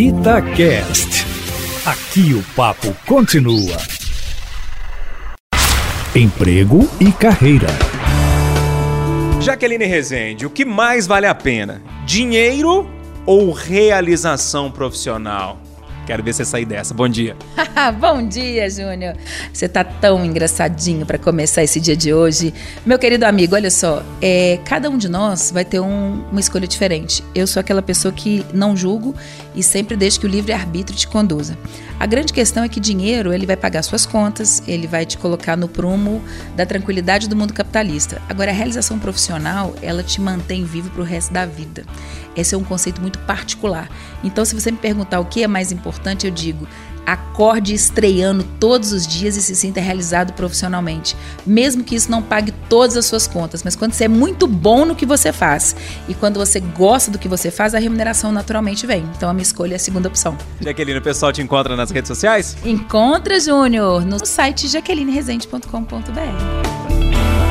Itacast. Aqui o papo continua. Emprego e carreira. Jaqueline Rezende, o que mais vale a pena? Dinheiro ou realização profissional? Quero ver você sair dessa. Bom dia. Bom dia, Júnior. Você tá tão engraçadinho para começar esse dia de hoje. Meu querido amigo, olha só, é, cada um de nós vai ter um, uma escolha diferente. Eu sou aquela pessoa que não julgo e sempre deixo que o livre-arbítrio te conduza. A grande questão é que dinheiro, ele vai pagar suas contas, ele vai te colocar no prumo da tranquilidade do mundo capitalista. Agora, a realização profissional, ela te mantém vivo para o resto da vida. Esse é um conceito muito particular. Então, se você me perguntar o que é mais importante, eu digo: acorde estreando todos os dias e se sinta realizado profissionalmente. Mesmo que isso não pague todas as suas contas, mas quando você é muito bom no que você faz e quando você gosta do que você faz, a remuneração naturalmente vem. Então a minha escolha é a segunda opção. Jaqueline, o pessoal te encontra nas redes sociais? Encontra, Júnior, no site jaquelineresende.com.br.